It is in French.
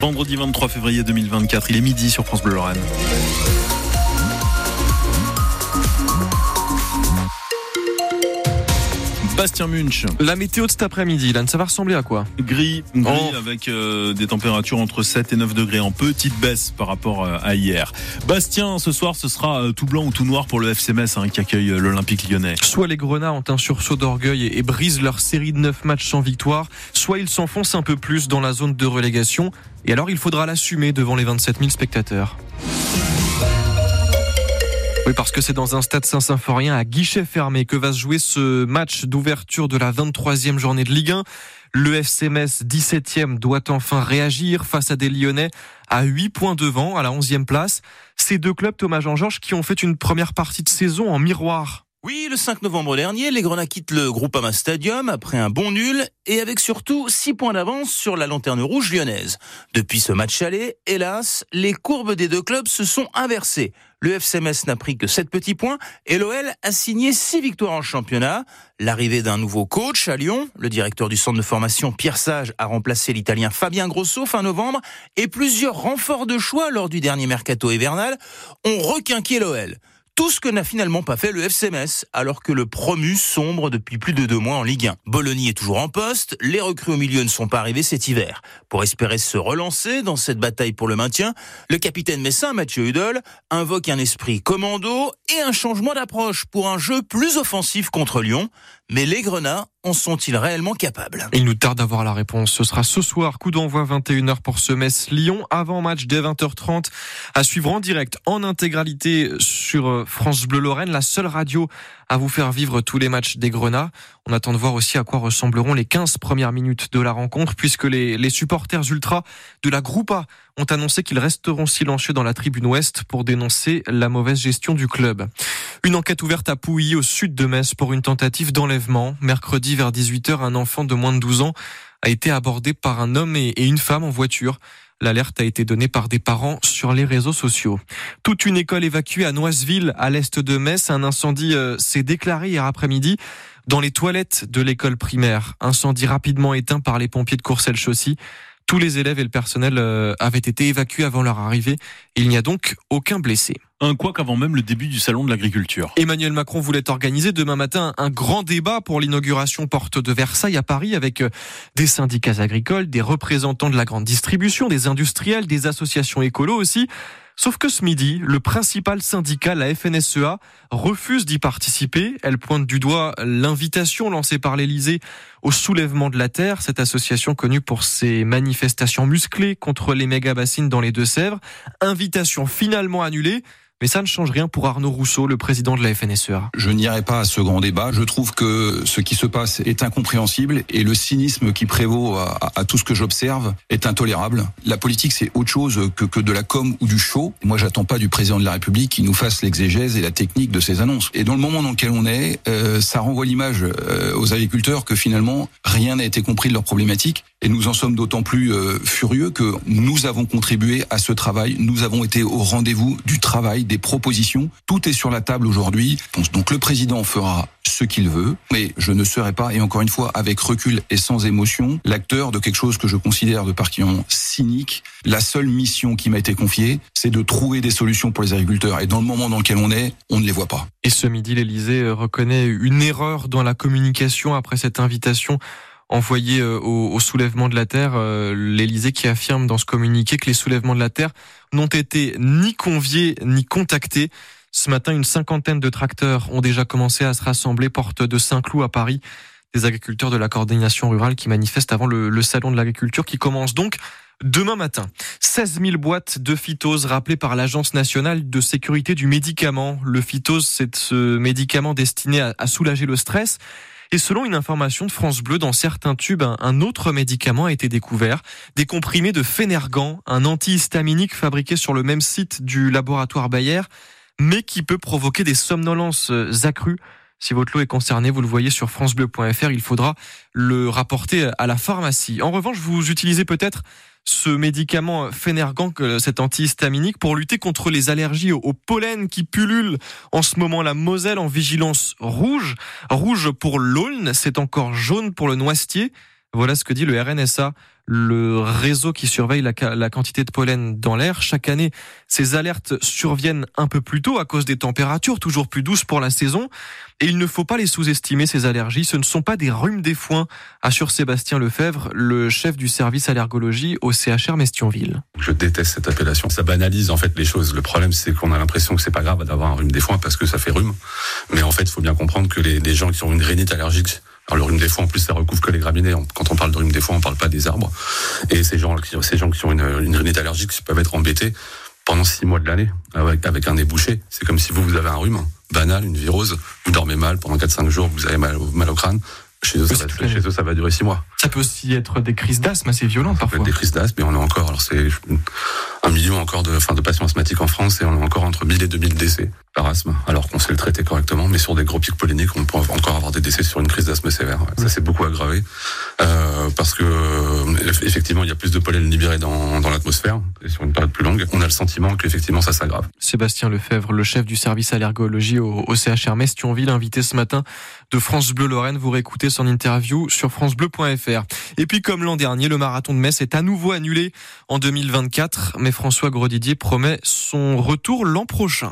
Vendredi 23 février 2024, il est midi sur France Bleu Lorraine. Bastien Munch. La météo de cet après-midi, là, ça va ressembler à quoi? Gris, gris Oh. avec euh, des températures entre 7 et 9 degrés en petite baisse par rapport euh, à hier. Bastien, ce soir, ce sera euh, tout blanc ou tout noir pour le FC Metz hein, qui accueille l'Olympique lyonnais. Soit les Grenats ont un sursaut d'orgueil et, et brisent leur série de 9 matchs sans victoire, soit ils s'enfoncent un peu plus dans la zone de relégation. Et alors, il faudra l'assumer devant les 27 000 spectateurs. Oui, parce que c'est dans un stade Saint-Symphorien à guichet fermé que va se jouer ce match d'ouverture de la 23e journée de Ligue 1. Le FC Metz 17e doit enfin réagir face à des Lyonnais à 8 points devant à la 11e place. Ces deux clubs, Thomas Jean-Georges, qui ont fait une première partie de saison en miroir Oui, le 5 novembre dernier, les Grenats quittent le Groupama Stadium après un bon nul et avec surtout 6 points d'avance sur la lanterne rouge lyonnaise. Depuis ce match aller, hélas, les courbes des deux clubs se sont inversées. Le FC Metz n'a pris que 7 petits points et l'OL a signé 6 victoires en championnat. L'arrivée d'un nouveau coach à Lyon, le directeur du centre de formation Pierre Sage a remplacé l'italien Fabien Grosso fin novembre et plusieurs renforts de choix lors du dernier mercato hivernal ont requinqué l'OL. Tout ce que n'a finalement pas fait le FC Metz, alors que le promu sombre depuis plus de deux mois en Ligue 1. Bologna est toujours en poste, les recrues au milieu ne sont pas arrivées cet hiver. Pour espérer se relancer dans cette bataille pour le maintien, le capitaine messin Mathieu Hudol invoque un esprit commando et un changement d'approche pour un jeu plus offensif contre Lyon. Mais les Grenats en sont-ils réellement capables? Il nous tarde d'avoir la réponse. Ce sera ce soir, coup d'envoi 21h pour ce Metz-Lyon, avant match dès 20h30, à suivre en direct, en intégralité sur euh, France Bleu Lorraine, la seule radio à vous faire vivre tous les matchs des Grenats. On attend de voir aussi à quoi ressembleront les 15 premières minutes de la rencontre, puisque les, les supporters ultras de la Groupa ont annoncé qu'ils resteront silencieux dans la tribune ouest pour dénoncer la mauvaise gestion du club. Une enquête ouverte à Pouilly, au sud de Metz, pour une tentative d'enlèvement. Mercredi vers 18h, un enfant de moins de 12 ans a été abordé par un homme et une femme en voiture. L'alerte a été donnée par des parents sur les réseaux sociaux. Toute une école évacuée à Noiseville, à l'est de Metz. Un incendie euh, s'est déclaré hier après-midi dans les toilettes de l'école primaire. Incendie rapidement éteint par les pompiers de Courcelles-Chaussy. Tous les élèves et le personnel euh, avaient été évacués avant leur arrivée. Il n'y a donc aucun blessé. Un quoi qu'avant même le début du salon de l'agriculture. Emmanuel Macron voulait organiser demain matin un grand débat pour l'inauguration porte de Versailles à Paris avec euh, des syndicats agricoles, des représentants de la grande distribution, des industriels, des associations écolos aussi. Sauf que ce midi, le principal syndicat, la FNSEA, refuse d'y participer. Elle pointe du doigt l'invitation lancée par l'Élysée au soulèvement de la terre, cette association connue pour ses manifestations musclées contre les méga-bassines dans les Deux-Sèvres. Invitation finalement annulée. Mais ça ne change rien pour Arnaud Rousseau, le président de la FNSEA. Je n'irai pas à ce grand débat. Je trouve que ce qui se passe est incompréhensible et le cynisme qui prévaut à, tout ce que j'observe est intolérable. La politique, c'est autre chose que, de la com ou du show. Moi, j'attends pas du président de la République qu'il nous fasse l'exégèse et la technique de ses annonces. Et dans le moment dans lequel on est, euh, ça renvoie l'image euh, aux agriculteurs que finalement, rien n'a été compris de leurs problématiques. Et nous en sommes d'autant plus euh, furieux que nous avons contribué à ce travail. Nous avons été au rendez-vous du travail, des propositions. Tout est sur la table aujourd'hui. Donc le président fera ce qu'il veut, mais je ne serai pas, et encore une fois, avec recul et sans émotion, l'acteur de quelque chose que je considère de particulièrement cynique. La seule mission qui m'a été confiée, c'est de trouver des solutions pour les agriculteurs. Et dans le moment dans lequel on est, on ne les voit pas. Et ce midi, l'Élysée euh, reconnaît une erreur dans la communication après cette invitation envoyée euh, au, au soulèvement de la terre. Euh, L'Élysée qui affirme dans ce communiqué que les soulèvements de la terre n'ont été ni conviés ni contactés. Ce matin, une cinquantaine de tracteurs ont déjà commencé à se rassembler porte de Saint-Cloud à Paris. Des agriculteurs de la coordination rurale qui manifestent avant le, le salon de l'agriculture qui commence donc demain matin. 16 000 boîtes de phytose rappelées par l'Agence nationale de sécurité du médicament. Le phytose, c'est ce médicament destiné à soulager le stress. Et selon une information de France Bleu, dans certains tubes, un, autre médicament a été découvert. Des comprimés de Phénergan, un antihistaminique fabriqué sur le même site du laboratoire Bayer, mais qui peut provoquer des somnolences euh, accrues. Si votre lot est concerné, vous le voyez sur francebleu.fr, il faudra le rapporter à la pharmacie. En revanche, vous utilisez peut-être ce médicament Phénergan, cet antihistaminique, pour lutter contre les allergies au pollen qui pullulent en ce moment la Moselle en vigilance rouge. Rouge pour l'aulne, c'est encore jaune pour le noisetier. Voilà ce que dit le RNSA, le réseau qui surveille la, quantité de pollen dans l'air. Chaque année, ces alertes surviennent un peu plus tôt à cause des températures toujours plus douces pour la saison. Et il ne faut pas les sous-estimer, ces allergies. Ce ne sont pas des rhumes des foins, assure Sébastien Lefebvre, le chef du service allergologie au CHR Mestionville. Je déteste cette appellation. Ça banalise en fait les choses. Le problème, c'est qu'on a l'impression que c'est pas grave d'avoir un rhume des foins parce que ça fait rhume. Mais en fait, il faut bien comprendre que les, les gens qui ont une rhinite allergique alors le rhume des foins, en plus, ça recouvre que les graminées. Quand on parle de rhume des foins, on parle pas des arbres. Et ces gens, ces gens qui ont une, une rhinite allergique peuvent être embêtés pendant six mois de l'année avec, un nez bouché. C'est comme si vous, vous avez un rhume banal, une virose, vous dormez mal pendant 4-5 jours, vous avez mal au crâne. Chez eux, ça va, chez eux, ça va durer six mois. Ça peut aussi être des crises d'asthme assez violentes parfois. Des crises d'asthme, mais on est encore, alors c'est un million encore de, enfin, de patients asthmatiques en France et on a encore entre 1000 et 2000 décès par asthme, alors qu'on sait le traiter correctement, mais sur des gros pics polliniques, on peut encore avoir des décès sur une crise d'asthme sévère. Ça s'est beaucoup aggravé euh, parce que effectivement, il y a plus de pollen libéré dans, l'atmosphère sur une période plus longue. On a le sentiment qu'effectivement, ça s'aggrave. Sébastien Lefebvre, le chef du service allergologie au, au CHR Metz Thionville, invité ce matin de France Bleu Lorraine. Vous réécoutez son interview sur francebleu.fr. Et puis, comme l'an dernier, le marathon de Metz est à nouveau annulé en 2024, mais François Grodidier promet son retour l'an prochain.